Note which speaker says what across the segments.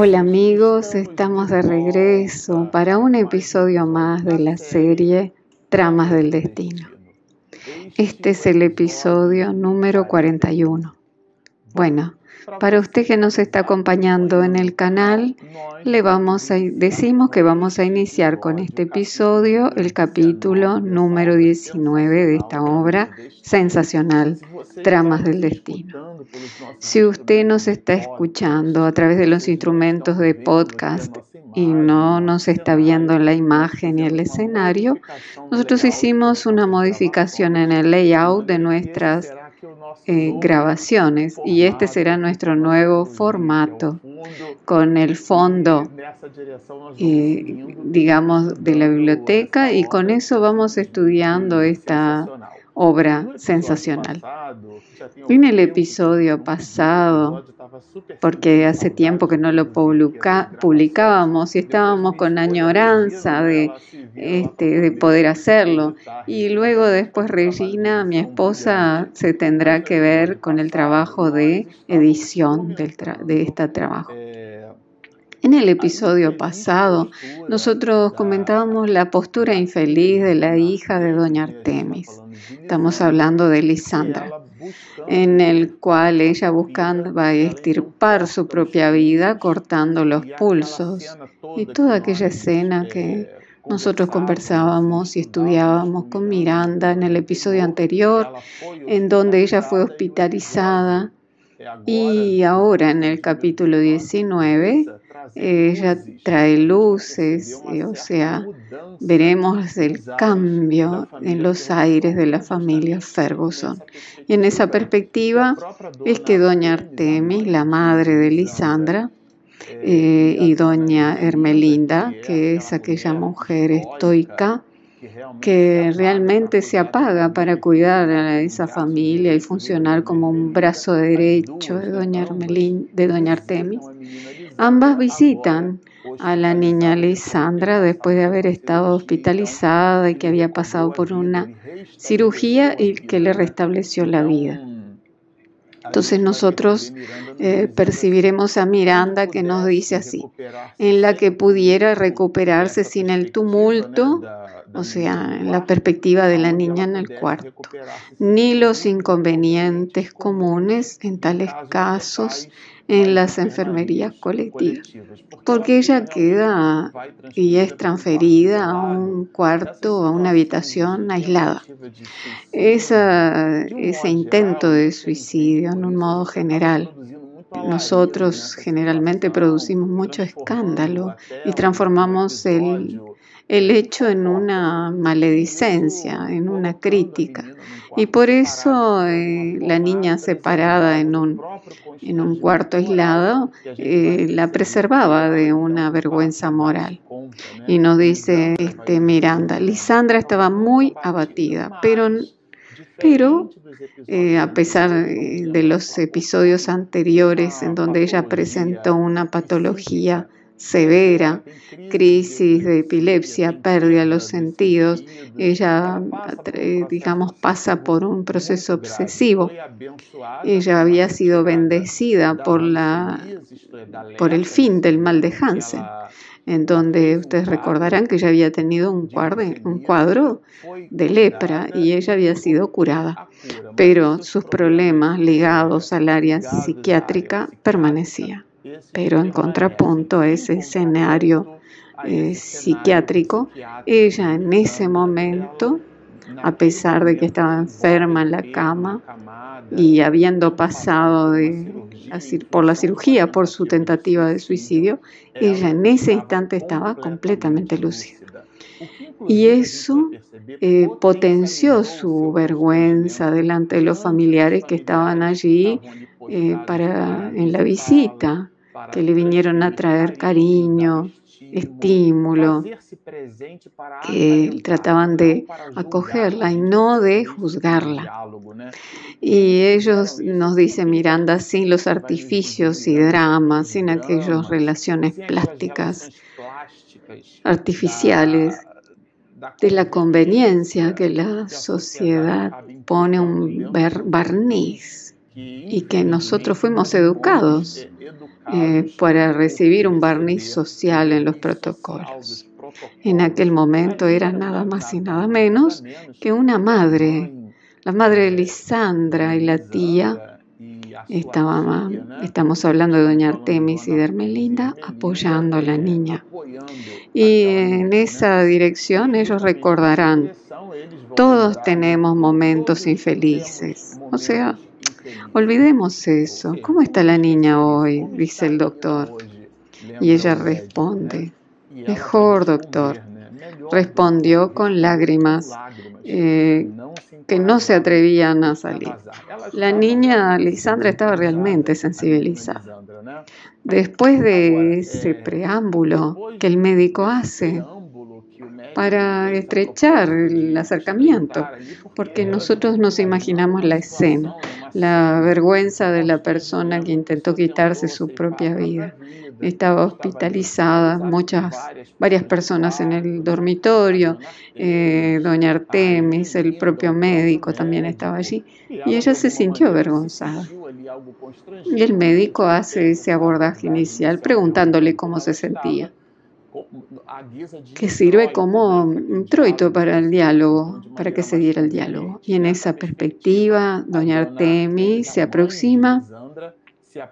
Speaker 1: Hola amigos, estamos de regreso para un episodio más de la serie Tramas del Destino. Este es el episodio número 41. Bueno, para usted que nos está acompañando en el canal, le vamos a, decimos que vamos a iniciar con este episodio el capítulo número 19 de esta obra sensacional, Tramas del Destino. Si usted nos está escuchando a través de los instrumentos de podcast y no nos está viendo en la imagen y el escenario, nosotros hicimos una modificación en el layout de nuestras eh, grabaciones y este será nuestro nuevo formato con el fondo, eh, digamos, de la biblioteca y con eso vamos estudiando esta obra sensacional. En el episodio pasado, porque hace tiempo que no lo publicábamos y estábamos con añoranza de, este, de poder hacerlo. Y luego después Regina, mi esposa, se tendrá que ver con el trabajo de edición de este trabajo. En el episodio pasado, nosotros comentábamos la postura infeliz de la hija de doña Artemis. Estamos hablando de Lisandra, en el cual ella buscaba extirpar su propia vida cortando los pulsos y toda aquella escena que nosotros conversábamos y estudiábamos con Miranda en el episodio anterior, en donde ella fue hospitalizada. Y ahora en el capítulo 19 ella trae luces, o sea, veremos el cambio en los aires de la familia Ferguson. Y en esa perspectiva es que doña Artemis, la madre de Lisandra, eh, y doña Hermelinda, que es aquella mujer estoica, que realmente se apaga para cuidar a esa familia y funcionar como un brazo derecho de doña, de doña Artemis. Ambas visitan a la niña Lisandra después de haber estado hospitalizada y que había pasado por una cirugía y que le restableció la vida. Entonces nosotros eh, percibiremos a Miranda que nos dice así, en la que pudiera recuperarse sin el tumulto o sea, en la perspectiva de la niña en el cuarto, ni los inconvenientes comunes en tales casos en las enfermerías colectivas, porque ella queda y es transferida a un cuarto o a una habitación aislada. ese intento de suicidio en un modo general. nosotros generalmente producimos mucho escándalo y transformamos el, el hecho en una maledicencia, en una crítica. Y por eso eh, la niña separada en un, en un cuarto aislado eh, la preservaba de una vergüenza moral. Y nos dice este, Miranda, Lisandra estaba muy abatida, pero pero eh, a pesar de los episodios anteriores en donde ella presentó una patología severa, crisis de epilepsia, pérdida de los sentidos. Ella, digamos, pasa por un proceso obsesivo. Ella había sido bendecida por, la, por el fin del mal de Hansen, en donde ustedes recordarán que ella había tenido un un cuadro de lepra y ella había sido curada, pero sus problemas ligados al área psiquiátrica permanecían. Pero en contrapunto a ese escenario eh, psiquiátrico, ella en ese momento, a pesar de que estaba enferma en la cama y habiendo pasado por la cirugía, por su tentativa de suicidio, ella en ese instante estaba completamente lúcida. Y eso eh, potenció su vergüenza delante de los familiares que estaban allí eh, para, en la visita, que le vinieron a traer cariño, estímulo, que trataban de acogerla y no de juzgarla. Y ellos nos dicen Miranda, sin los artificios y dramas, sin aquellas relaciones plásticas artificiales, de la conveniencia que la sociedad pone un barniz y que nosotros fuimos educados eh, para recibir un barniz social en los protocolos. En aquel momento era nada más y nada menos que una madre, la madre de Lisandra y la tía estaba, estamos hablando de doña Artemis y de Hermelinda apoyando a la niña. Y en esa dirección ellos recordarán, todos tenemos momentos infelices. O sea, olvidemos eso. ¿Cómo está la niña hoy? dice el doctor. Y ella responde, mejor doctor. Respondió con lágrimas eh, que no se atrevían a salir. La niña Lisandra estaba realmente sensibilizada. Después de ese preámbulo que el médico hace para estrechar el acercamiento, porque nosotros nos imaginamos la escena, la vergüenza de la persona que intentó quitarse su propia vida estaba hospitalizada, muchas, varias personas en el dormitorio, eh, doña Artemis, el propio médico también estaba allí, y ella se sintió avergonzada. Y el médico hace ese abordaje inicial preguntándole cómo se sentía que sirve como un troito para el diálogo, para que se diera el diálogo. Y en esa perspectiva, doña Artemis se aproxima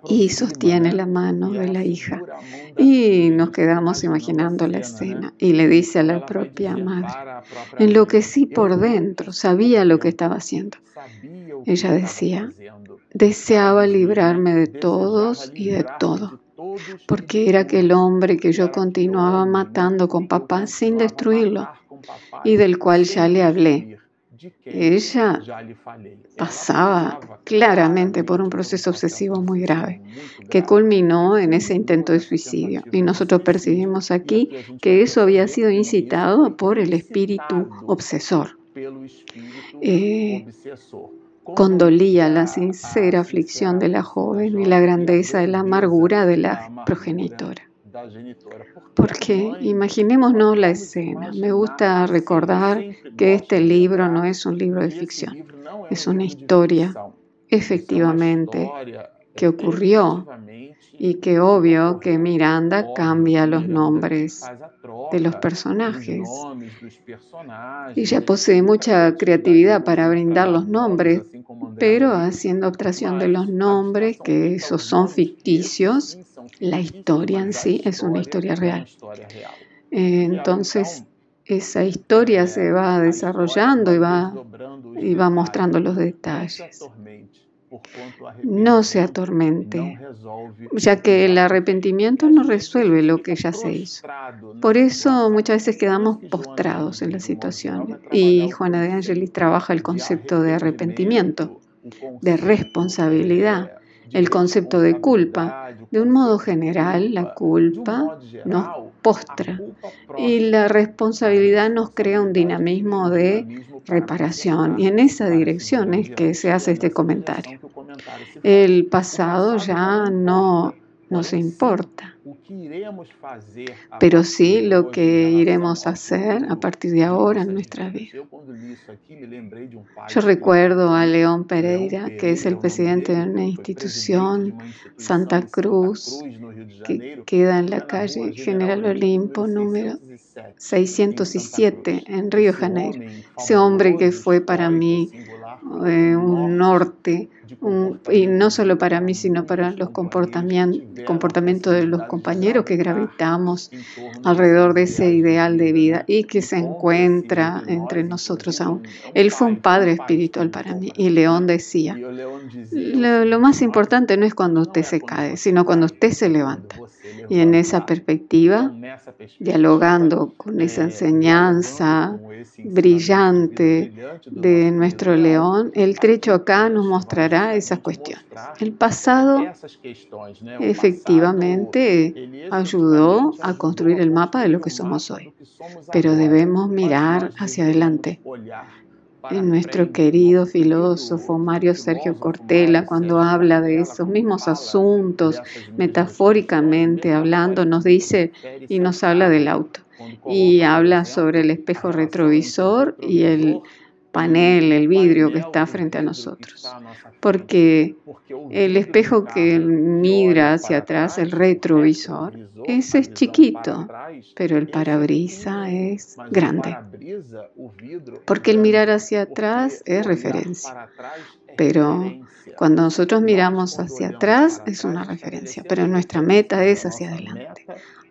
Speaker 1: y sostiene la mano de la hija. Y nos quedamos imaginando la escena. Y le dice a la propia madre, enloquecí por dentro, sabía lo que estaba haciendo. Ella decía, deseaba librarme de todos y de todo, porque era aquel hombre que yo continuaba matando con papá sin destruirlo y del cual ya le hablé ella pasaba claramente por un proceso obsesivo muy grave que culminó en ese intento de suicidio. Y nosotros percibimos aquí que eso había sido incitado por el espíritu obsesor. Eh, condolía la sincera aflicción de la joven y la grandeza de la amargura de la progenitora. Porque imaginémonos la escena. Me gusta recordar que este libro no es un libro de ficción, es una historia, efectivamente, que ocurrió y que obvio que Miranda cambia los nombres de los personajes. Ella posee mucha creatividad para brindar los nombres, pero haciendo abstracción de los nombres, que esos son ficticios, la historia en sí es una historia real. Entonces, esa historia se va desarrollando y va, y va mostrando los detalles. No se atormente, ya que el arrepentimiento no resuelve lo que ya se hizo. Por eso muchas veces quedamos postrados en la situación. Y Juana de Angelis trabaja el concepto de arrepentimiento, de responsabilidad, el concepto de culpa. De un modo general, la culpa nos postra y la responsabilidad nos crea un dinamismo de reparación. Y en esa dirección es que se hace este comentario. El pasado ya no nos importa pero sí lo que iremos a hacer a partir de ahora en nuestra vida. Yo recuerdo a León Pereira, que es el presidente de una institución, Santa Cruz, que queda en la calle General Olimpo número 607 en Río Janeiro. Ese hombre que fue para mí eh, un norte y no solo para mí, sino para los comportamientos de los compañeros que gravitamos alrededor de ese ideal de vida y que se encuentra entre nosotros aún. Él fue un padre espiritual para mí y León decía, lo, lo más importante no es cuando usted se cae, sino cuando usted se levanta. Y en esa perspectiva, dialogando con esa enseñanza brillante de nuestro león, el trecho acá nos mostrará esas cuestiones. El pasado efectivamente ayudó a construir el mapa de lo que somos hoy, pero debemos mirar hacia adelante nuestro querido filósofo Mario Sergio Cortella, cuando habla de esos mismos asuntos, metafóricamente hablando, nos dice y nos habla del auto y habla sobre el espejo retrovisor y el panel, el vidrio que está frente a nosotros. Porque el espejo que mira hacia atrás, el retrovisor, ese es chiquito, pero el parabrisa es grande. Porque el mirar hacia atrás es referencia. Pero cuando nosotros miramos hacia atrás es una referencia, pero nuestra meta es hacia adelante,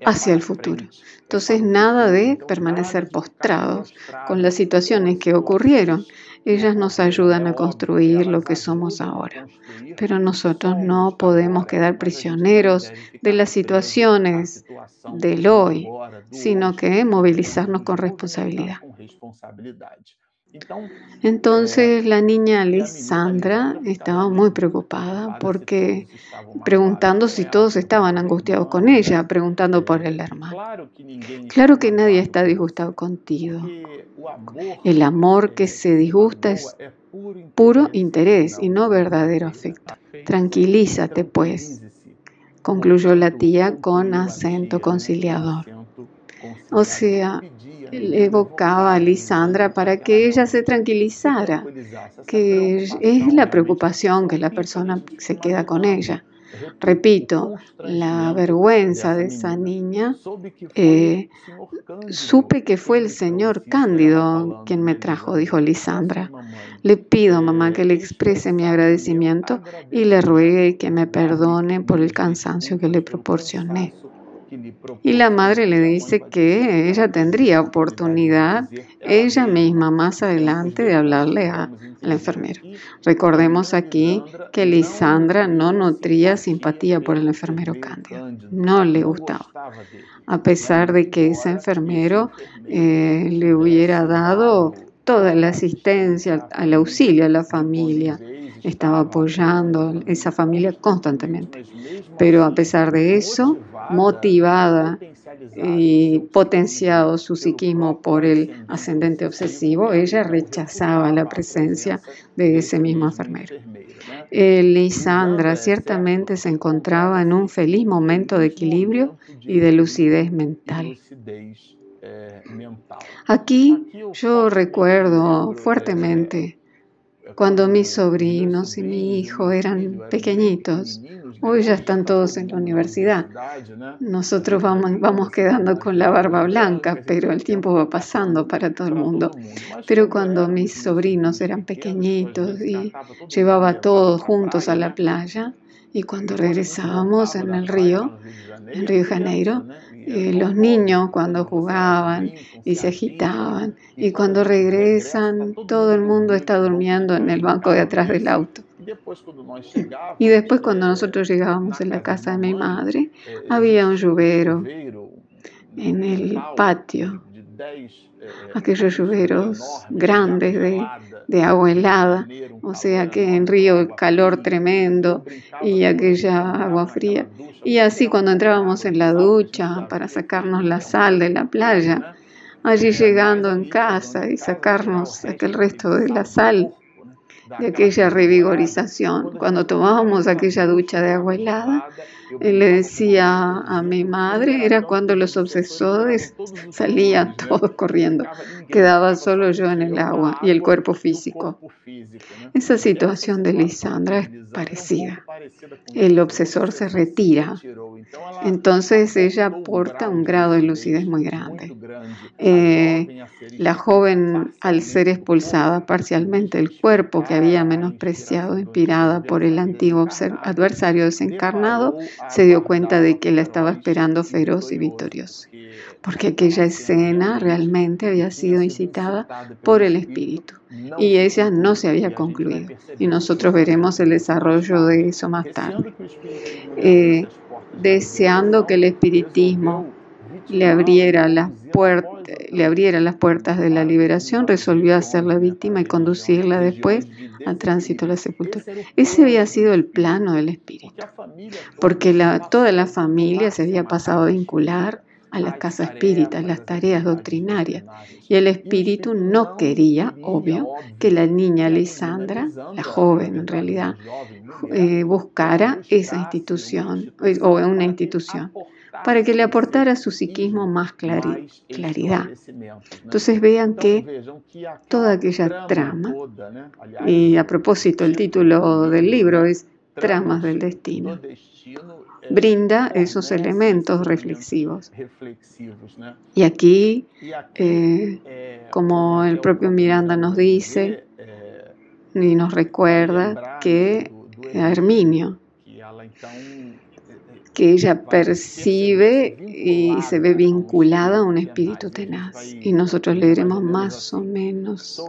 Speaker 1: hacia el futuro. Entonces, nada de permanecer postrados con las situaciones que ocurrieron. Ellas nos ayudan a construir lo que somos ahora. Pero nosotros no podemos quedar prisioneros de las situaciones del hoy, sino que movilizarnos con responsabilidad. Entonces la niña Lisandra estaba muy preocupada porque preguntando si todos estaban angustiados con ella, preguntando por el hermano. Claro que nadie está disgustado contigo. El amor que se disgusta es puro interés y no verdadero afecto. Tranquilízate pues, concluyó la tía con acento conciliador. O sea, evocaba a Lisandra para que ella se tranquilizara, que es la preocupación que la persona se queda con ella. Repito, la vergüenza de esa niña, eh, supe que fue el señor Cándido quien me trajo, dijo Lisandra. Le pido, mamá, que le exprese mi agradecimiento y le ruegue que me perdone por el cansancio que le proporcioné. Y la madre le dice que ella tendría oportunidad ella misma más adelante de hablarle a, la enfermera. Recordemos aquí que Lisandra no nutría simpatía por el enfermero Cándido, no le gustaba, a pesar de que ese enfermero eh, le hubiera dado toda la asistencia, al auxilio a la familia, estaba apoyando esa familia constantemente. Pero a pesar de eso, motivada y potenciado su psiquismo por el ascendente obsesivo, ella rechazaba la presencia de ese mismo enfermero. Lisandra ciertamente se encontraba en un feliz momento de equilibrio y de lucidez mental. Aquí yo recuerdo fuertemente cuando mis sobrinos y mi hijo eran pequeñitos. Hoy ya están todos en la universidad. Nosotros vamos, quedando con la barba blanca, pero el tiempo va pasando para todo el mundo. Pero cuando mis sobrinos eran pequeñitos y llevaba a todos juntos a la playa, y cuando regresábamos en el río, en Río de Janeiro, eh, los niños cuando jugaban y se agitaban. y cuando regresan todo el mundo está durmiendo en el banco de atrás del auto. Y después cuando nosotros llegábamos a la casa de mi madre, había un lluvero en el patio, aquellos lluveros grandes de, de agua helada, o sea que en río el calor tremendo y aquella agua fría. Y así cuando entrábamos en la ducha para sacarnos la sal de la playa, allí llegando en casa y sacarnos aquel resto de la sal de aquella revigorización, cuando tomábamos aquella ducha de agua helada, le decía a mi madre, era cuando los obsesores salían todos corriendo, quedaba solo yo en el agua y el cuerpo físico. Esa situación de Lisandra es parecida. El obsesor se retira, entonces ella aporta un grado de lucidez muy grande. Eh, la joven, al ser expulsada parcialmente del cuerpo que había menospreciado, inspirada por el antiguo adversario desencarnado, se dio cuenta de que la estaba esperando feroz y victorioso, porque aquella escena realmente había sido incitada por el espíritu y ella no se había concluido. Y nosotros veremos el desarrollo de eso más tarde. Eh, deseando que el espiritismo le abriera las puertas le abriera las puertas de la liberación, resolvió hacerla víctima y conducirla después al tránsito a la sepultura. Ese había sido el plano del espíritu, porque la, toda la familia se había pasado a vincular a la casa espírita, las tareas doctrinarias. Y el espíritu no quería, obvio, que la niña Lisandra, la joven en realidad, eh, buscara esa institución o una institución para que le aportara a su psiquismo más claridad. Entonces vean que toda aquella trama, y a propósito el título del libro es Tramas del Destino, brinda esos elementos reflexivos. Y aquí, eh, como el propio Miranda nos dice y nos recuerda que Herminio que ella percibe y se ve vinculada a un espíritu tenaz. Y nosotros leeremos más o menos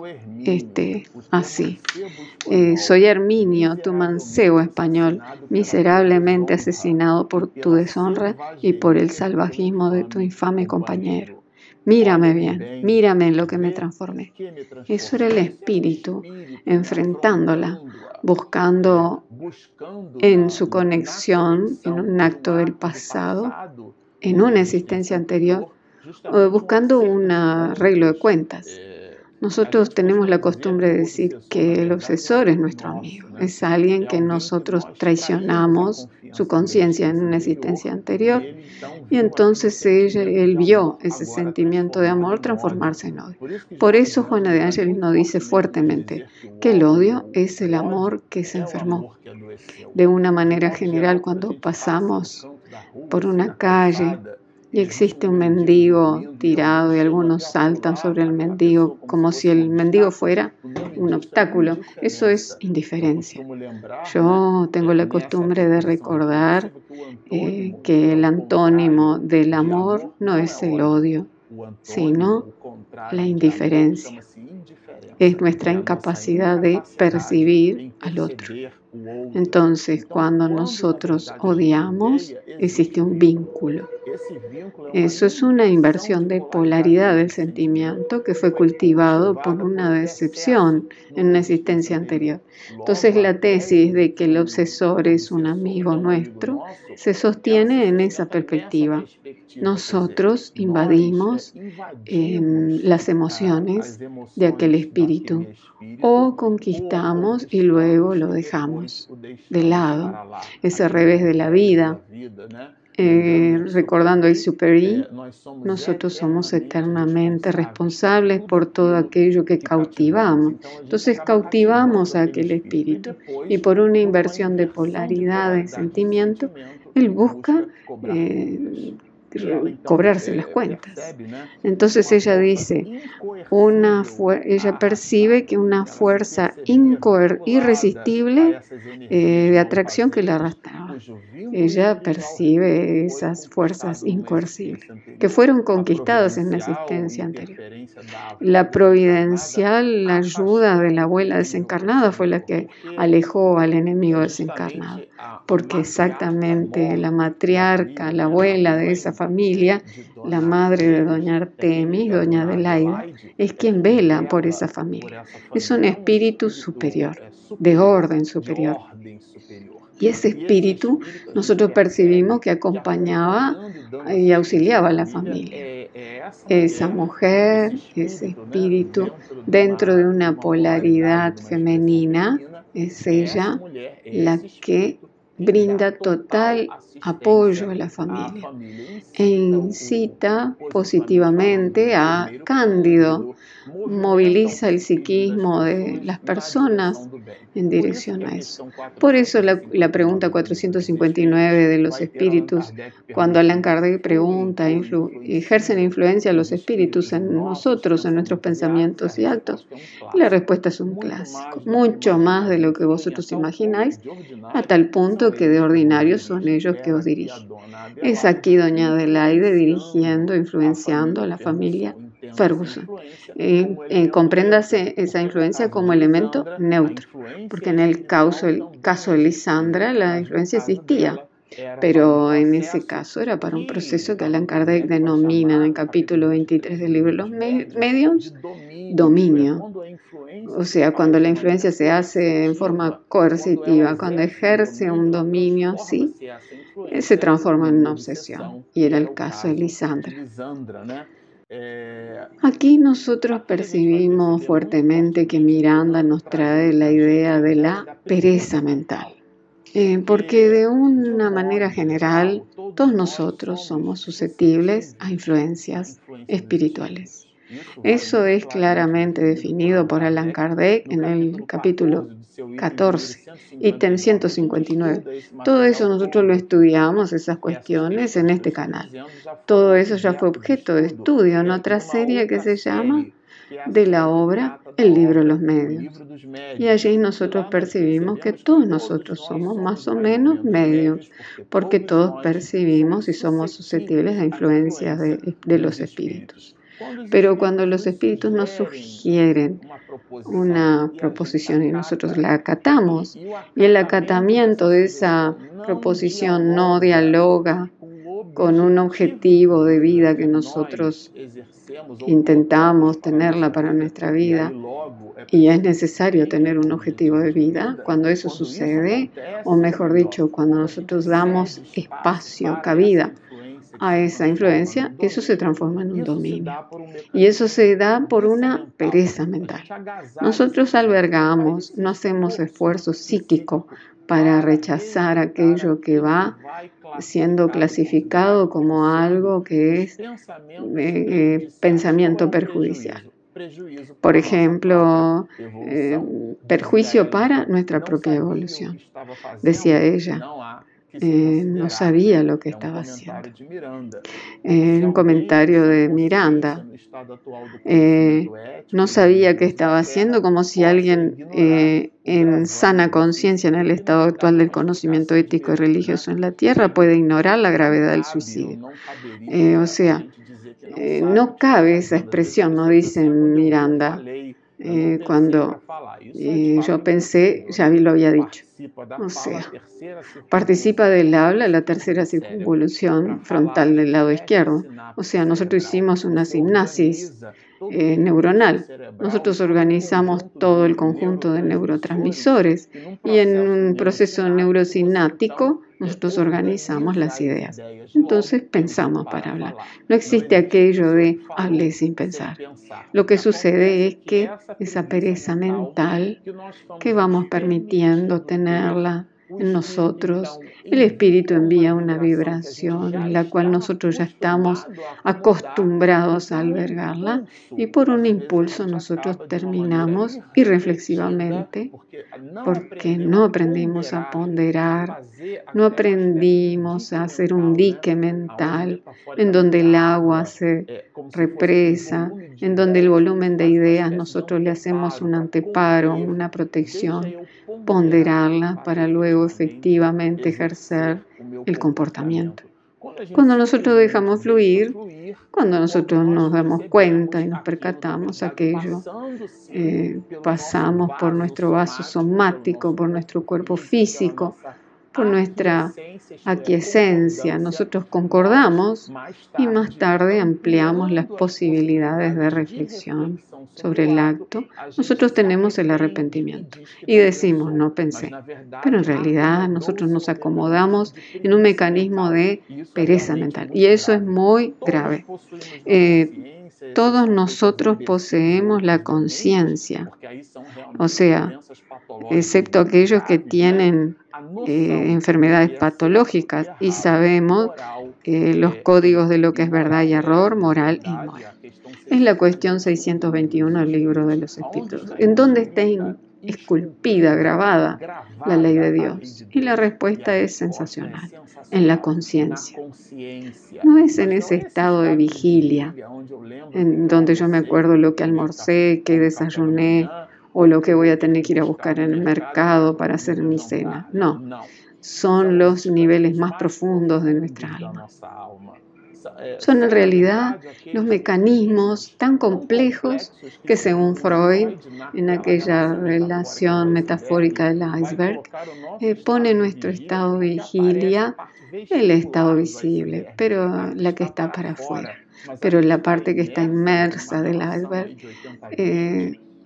Speaker 1: este, así. Eh, soy Herminio, tu mancebo español, miserablemente asesinado por tu deshonra y por el salvajismo de tu infame compañero. Mírame bien, mírame en lo que me transformé. Eso era el espíritu enfrentándola, buscando en su conexión, en un acto del pasado, en una existencia anterior, buscando un arreglo de cuentas. Nosotros tenemos la costumbre de decir que el obsesor es nuestro amigo, es alguien que nosotros traicionamos su conciencia en una existencia anterior y entonces él vio ese sentimiento de amor transformarse en odio. Por eso Juana de Ángeles nos dice fuertemente que el odio es el amor que se enfermó. De una manera general, cuando pasamos por una calle y existe un mendigo tirado y algunos saltan sobre el mendigo como si el mendigo fuera un obstáculo. Eso es indiferencia. Yo tengo la costumbre de recordar eh, que el antónimo del amor no es el odio, sino la indiferencia. Es nuestra incapacidad de percibir al otro. Entonces, cuando nosotros odiamos, existe un vínculo. Eso es una inversión de polaridad del sentimiento que fue cultivado por una decepción en una existencia anterior. Entonces, la tesis de que el obsesor es un amigo nuestro se sostiene en esa perspectiva. Nosotros invadimos las emociones de aquel espíritu o conquistamos y luego lo dejamos de lado. Ese revés de la vida. Eh, recordando el Superi, nosotros somos eternamente responsables por todo aquello que cautivamos. Entonces cautivamos a aquel espíritu y por una inversión de polaridad de sentimiento, él busca eh, cobrarse las cuentas. Entonces ella dice, una ella percibe que una fuerza irresistible eh, de atracción que la arrastraba. Ella percibe esas fuerzas incoercibles que fueron conquistadas en la existencia anterior. La providencial ayuda de la abuela desencarnada fue la que alejó al enemigo desencarnado, porque exactamente la matriarca, la abuela de esa familia, la madre de doña Artemis, doña Adelaida, es quien vela por esa familia. Es un espíritu superior, de orden superior. Y ese espíritu nosotros percibimos que acompañaba y auxiliaba a la familia. Esa mujer, ese espíritu, dentro de una polaridad femenina, es ella la que brinda total apoyo a la familia. e incita positivamente a Cándido, moviliza el psiquismo de las personas en dirección a eso. Por eso la, pregunta 459 de los espíritus, cuando Allan Kardec pregunta, ¿ejercen influencia los espíritus en nosotros, en nuestros pensamientos y actos? la respuesta es un clásico, mucho más de lo que vosotros imagináis, a tal punto que de ordinario son ellos que os dirigen. Es aquí doña Adelaide dirigiendo, influenciando a la familia Ferguson. Eh, eh, compréndase esa influencia como elemento neutro, porque en el caso, el caso de Lisandra la influencia existía, pero en ese caso era para un proceso que Alan Kardec denomina en el capítulo 23 del libro Los medios dominio. O sea, cuando la influencia se hace en forma coercitiva, cuando ejerce un dominio así, se transforma en una obsesión. Y era el caso de Lisandra. Aquí nosotros percibimos fuertemente que Miranda nos trae la idea de la pereza mental. Eh, porque de una manera general, todos nosotros somos susceptibles a influencias espirituales. Eso es claramente definido por Allan Kardec en el capítulo 14 y 159. Todo eso nosotros lo estudiamos, esas cuestiones, en este canal. Todo eso ya fue objeto de estudio en otra serie que se llama de la obra El libro de los medios. Y allí nosotros percibimos que todos nosotros somos más o menos medios, porque todos percibimos y somos susceptibles a influencias de, de los espíritus. Pero cuando los espíritus nos sugieren una proposición y nosotros la acatamos, y el acatamiento de esa proposición no dialoga con un objetivo de vida que nosotros intentamos tenerla para nuestra vida y es necesario tener un objetivo de vida, cuando eso sucede, o mejor dicho, cuando nosotros damos espacio, cabida a esa influencia, eso se transforma en un dominio. Y eso se da por una pereza mental. Nosotros albergamos, no hacemos esfuerzo psíquico para rechazar aquello que va siendo clasificado como algo que es eh, pensamiento perjudicial. Por ejemplo, eh, perjuicio para nuestra propia evolución, decía ella. Eh, no sabía lo que estaba haciendo. En un comentario de Miranda, eh, no sabía qué estaba haciendo, como si alguien eh, en sana conciencia en el estado actual del conocimiento ético y religioso en la Tierra puede ignorar la gravedad del suicidio. o sea, no cabe esa expresión, no dice Miranda. Cuando yo pensé, ya lo había dicho. O sea, participa del habla la tercera circunvolución frontal del lado izquierdo. O sea, nosotros hicimos una sinapsis eh, neuronal. Nosotros organizamos todo el conjunto de neurotransmisores y en un proceso neurosinático nosotros organizamos las ideas. Entonces pensamos para hablar. No existe aquello de hable sin pensar. Lo que sucede es que esa pereza mental que vamos permitiendo tenerla en nosotros, el Espíritu envía una vibración en la cual nosotros ya estamos acostumbrados a albergarla y por un impulso nosotros terminamos irreflexivamente porque no aprendimos a ponderar, no aprendimos a hacer un dique mental en donde el agua se represa, en donde el volumen de ideas nosotros le hacemos un anteparo, una protección ponderarla para luego efectivamente ejercer el comportamiento. Cuando nosotros dejamos fluir, cuando nosotros nos damos cuenta y nos percatamos aquello, eh, pasamos por nuestro vaso somático, por nuestro cuerpo físico, por nuestra aquiescencia. Nosotros concordamos y más tarde ampliamos las posibilidades de reflexión sobre el acto. Nosotros tenemos el arrepentimiento y decimos, no pensé. Pero en realidad nosotros nos acomodamos en un mecanismo de pereza mental y eso es muy grave. Eh, todos nosotros poseemos la conciencia, o sea, excepto aquellos que tienen eh, enfermedades patológicas y sabemos los códigos de lo que es verdad y error, moral y inmoral. Es la cuestión 621 del libro de los espíritus. ¿En dónde está esculpida, grabada la ley de Dios? Y la respuesta es sensacional, en la conciencia. No es en ese estado de vigilia, en donde yo me acuerdo lo que almorcé, que desayuné, o lo que voy a tener que ir a buscar en el mercado para hacer mi cena. No, son los niveles más profundos de nuestra alma. Son en realidad los mecanismos tan complejos que según Freud, en aquella relación metafórica del iceberg, eh, pone nuestro estado de vigilia el estado visible, pero la que está para afuera. Pero la parte que está inmersa del iceberg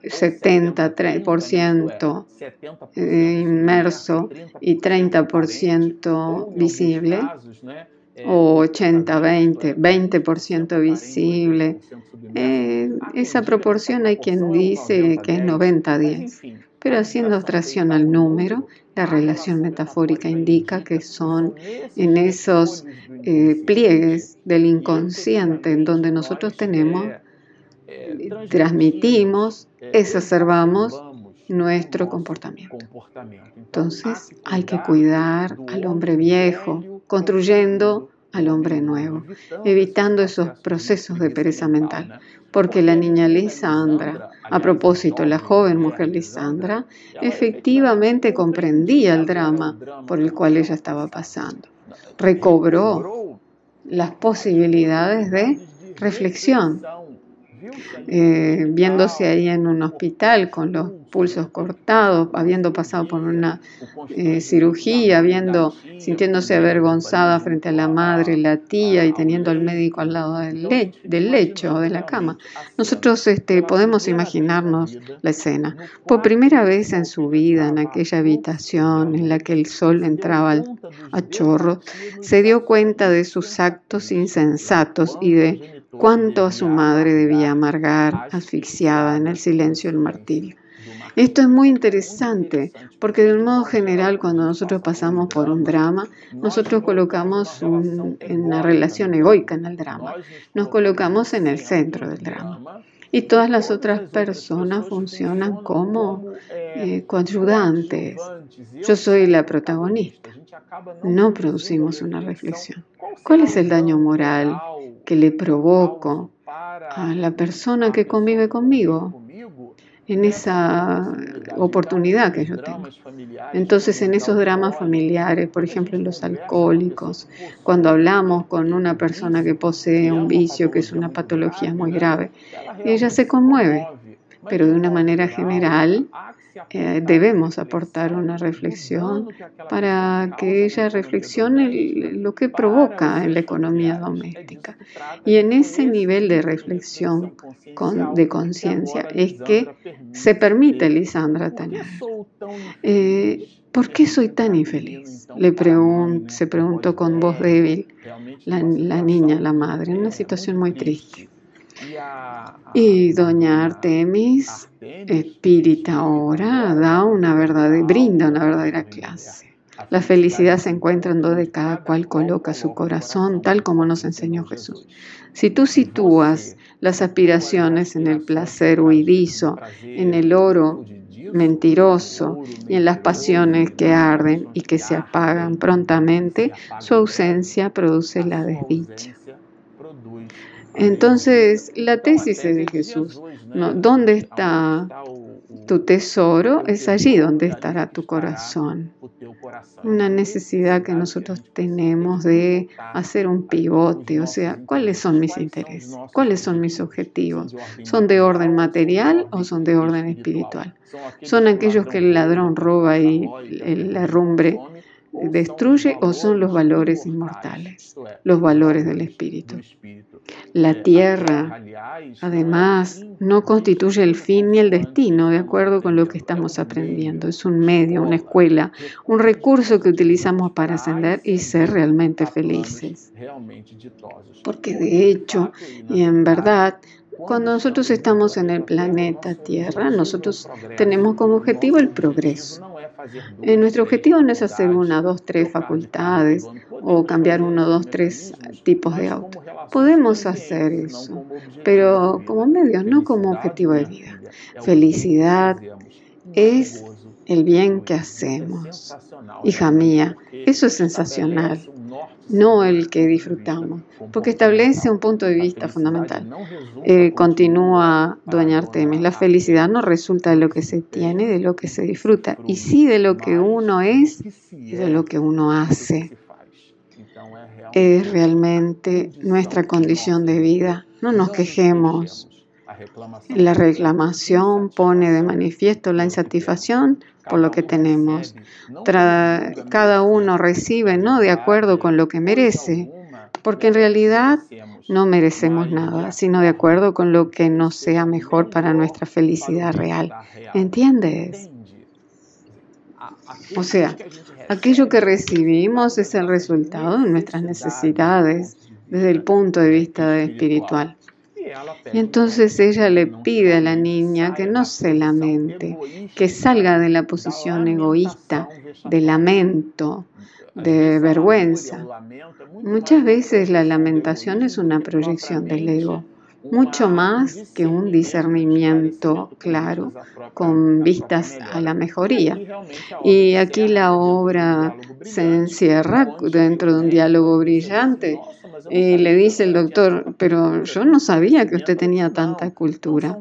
Speaker 1: 70% eh, inmerso y 30% visible, o 80-20, 20%, visible. Eh, esa proporción hay quien dice que es 90-10, pero haciendo abstracción al número, la relación metafórica indica que son en esos eh, pliegues del inconsciente en donde nosotros tenemos, transmitimos, exacerbamos nuestro comportamiento. Entonces hay que cuidar al hombre viejo, construyendo al hombre nuevo, evitando esos procesos de pereza mental. Porque la niña Lisandra, a propósito, la joven mujer Lisandra, efectivamente comprendía el drama por el cual ella estaba pasando. Recobró las posibilidades de reflexión, eh, viéndose ahí en un hospital con los pulsos cortados, habiendo pasado por una eh, cirugía, viendo, sintiéndose avergonzada frente a la madre, la tía y teniendo al médico al lado del, lecho o de la cama. Nosotros este, podemos imaginarnos la escena. Por primera vez en su vida, en aquella habitación en la que el sol entraba a chorro, se dio cuenta de sus actos insensatos y de cuánto a su madre debía amargar, asfixiada en el silencio del martirio. Esto es muy interesante porque de un modo general cuando nosotros pasamos por un drama, nosotros colocamos en una relación egoica en el drama, nos colocamos en el centro del drama y todas las otras personas funcionan como eh, coayudantes. Yo soy la protagonista. No producimos una reflexión. ¿Cuál es el daño moral que le provoco a la persona que convive conmigo en esa oportunidad que yo tengo. Entonces, en esos dramas familiares, por ejemplo, en los alcohólicos, cuando hablamos con una persona que posee un vicio, que es una patología muy grave, ella se conmueve, pero de una manera general eh, debemos aportar una reflexión para que ella reflexione lo que provoca en la economía doméstica. Y en ese nivel de reflexión de conciencia es que se permite Lisandra Tañar. Eh, ¿Por qué soy tan infeliz? Le se preguntó con voz débil la niña, la madre, en una situación muy triste. Y doña Artemis, espírita ahora, da una verdadera, brinda una verdadera clase. La felicidad se encuentra en donde cada cual coloca su corazón, tal como nos enseñó Jesús. Si tú sitúas las aspiraciones en el placer huidizo, en el oro mentiroso y en las pasiones que arden y que se apagan prontamente, su ausencia produce la desdicha. Entonces, la tesis es de Jesús. ¿Dónde está tu tesoro? Es allí donde estará tu corazón. Una necesidad que nosotros tenemos de hacer un pivote, o sea, ¿cuáles son mis intereses? ¿Cuáles son mis objetivos? ¿Son de orden material o son de orden espiritual? ¿Son aquellos que el ladrón roba y la rumbre destruye o son los valores inmortales, los valores del espíritu. La tierra, además, no constituye el fin ni el destino, de acuerdo con lo que estamos aprendiendo. Es un medio, una escuela, un recurso que utilizamos para ascender y ser realmente felices. Porque de hecho, y en verdad, cuando nosotros estamos en el planeta Tierra, nosotros tenemos como objetivo el progreso. Eh, nuestro objetivo no es hacer una, dos, tres facultades o cambiar uno, dos, tres tipos de auto. Podemos hacer eso, pero como medio, no como objetivo de vida. Felicidad es el bien que hacemos. Hija mía, eso es sensacional no el que disfrutamos, porque establece un punto de vista fundamental. Eh, continúa Doña Artemis, la felicidad no resulta de lo que se tiene, de lo que se disfruta, y sí de lo que uno es y de lo que uno hace. Es realmente nuestra condición de vida. No nos quejemos. La reclamación pone de manifiesto la insatisfacción por lo que tenemos. cada uno recibe no de acuerdo con lo que merece, porque en realidad no merecemos nada, sino de acuerdo con lo que nos sea mejor para nuestra felicidad real. ¿Entiendes? O sea, aquello que recibimos es el resultado de nuestras necesidades desde el punto de vista espiritual. Y entonces ella le pide a la niña que no se lamente, que salga de la posición egoísta, de lamento, de vergüenza. Muchas veces la lamentación es una proyección del ego mucho más que un discernimiento claro, con vistas a la mejoría. Y aquí la obra se encierra dentro de un diálogo brillante y le dice el doctor, pero yo no sabía que usted tenía tanta cultura.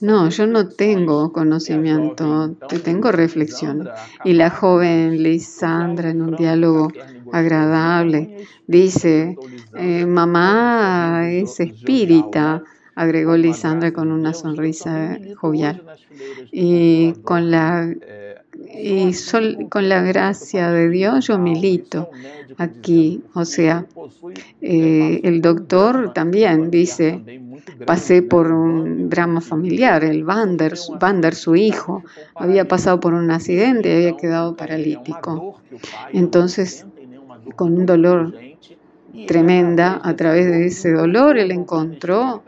Speaker 1: No, yo no tengo conocimiento, tengo reflexión. Y la joven Lisandra en un diálogo agradable dice, eh, mamá es espírita, agregó Lisandra con una sonrisa jovial. Y con la y con la gracia de Dios yo milito aquí. O sea, eh, el doctor también dice, pasé por un drama familiar, el Vander, Vander, su hijo, había pasado por un accidente y había quedado paralítico. Entonces, con un dolor tremenda, a través de ese dolor él encontró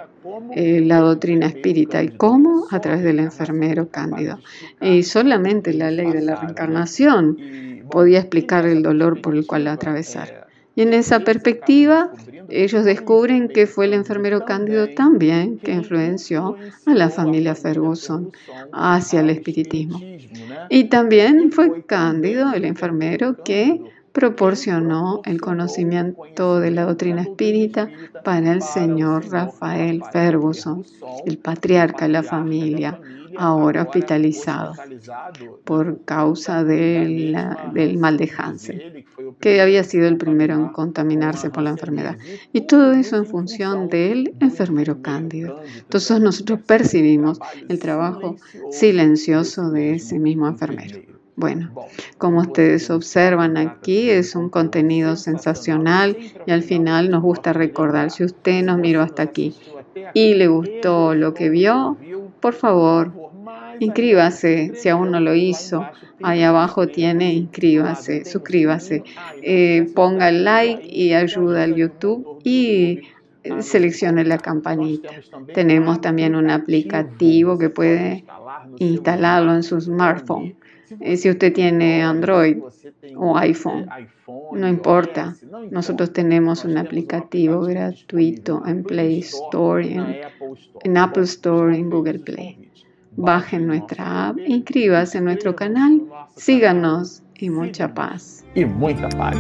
Speaker 1: eh, la doctrina espírita. ¿Y cómo? A través del enfermero cándido. Y solamente la ley de la reencarnación podía explicar el dolor por el cual atravesar. Y en esa perspectiva, ellos descubren que fue el enfermero Cándido también que influenció a la familia Ferguson hacia el espiritismo. Y también fue Cándido, el enfermero, que proporcionó el conocimiento de la doctrina espírita para el señor Rafael Ferguson, el patriarca de la familia, ahora hospitalizado por causa del, del mal de Hansen, que había sido el primero en contaminarse por la enfermedad. Y todo eso en función del enfermero cándido. Entonces nosotros percibimos el trabajo silencioso de ese mismo enfermero. Bueno, como ustedes observan aquí, es un contenido sensacional y al final nos gusta recordar, si usted nos miró hasta aquí y le gustó lo que vio, por favor, inscríbase si aún no lo hizo. Ahí abajo tiene inscríbase, suscríbase, eh, ponga el like y ayuda al YouTube y seleccione la campanita. Tenemos también un aplicativo que puede instalarlo en su smartphone eh, si usted tiene Android o iPhone, no importa. Nosotros tenemos un aplicativo gratuito en Play Store, en, en Apple Store, en Google Play. Bajen nuestra app, inscríbase en nuestro canal, síganos y mucha paz.
Speaker 2: Y mucha paz.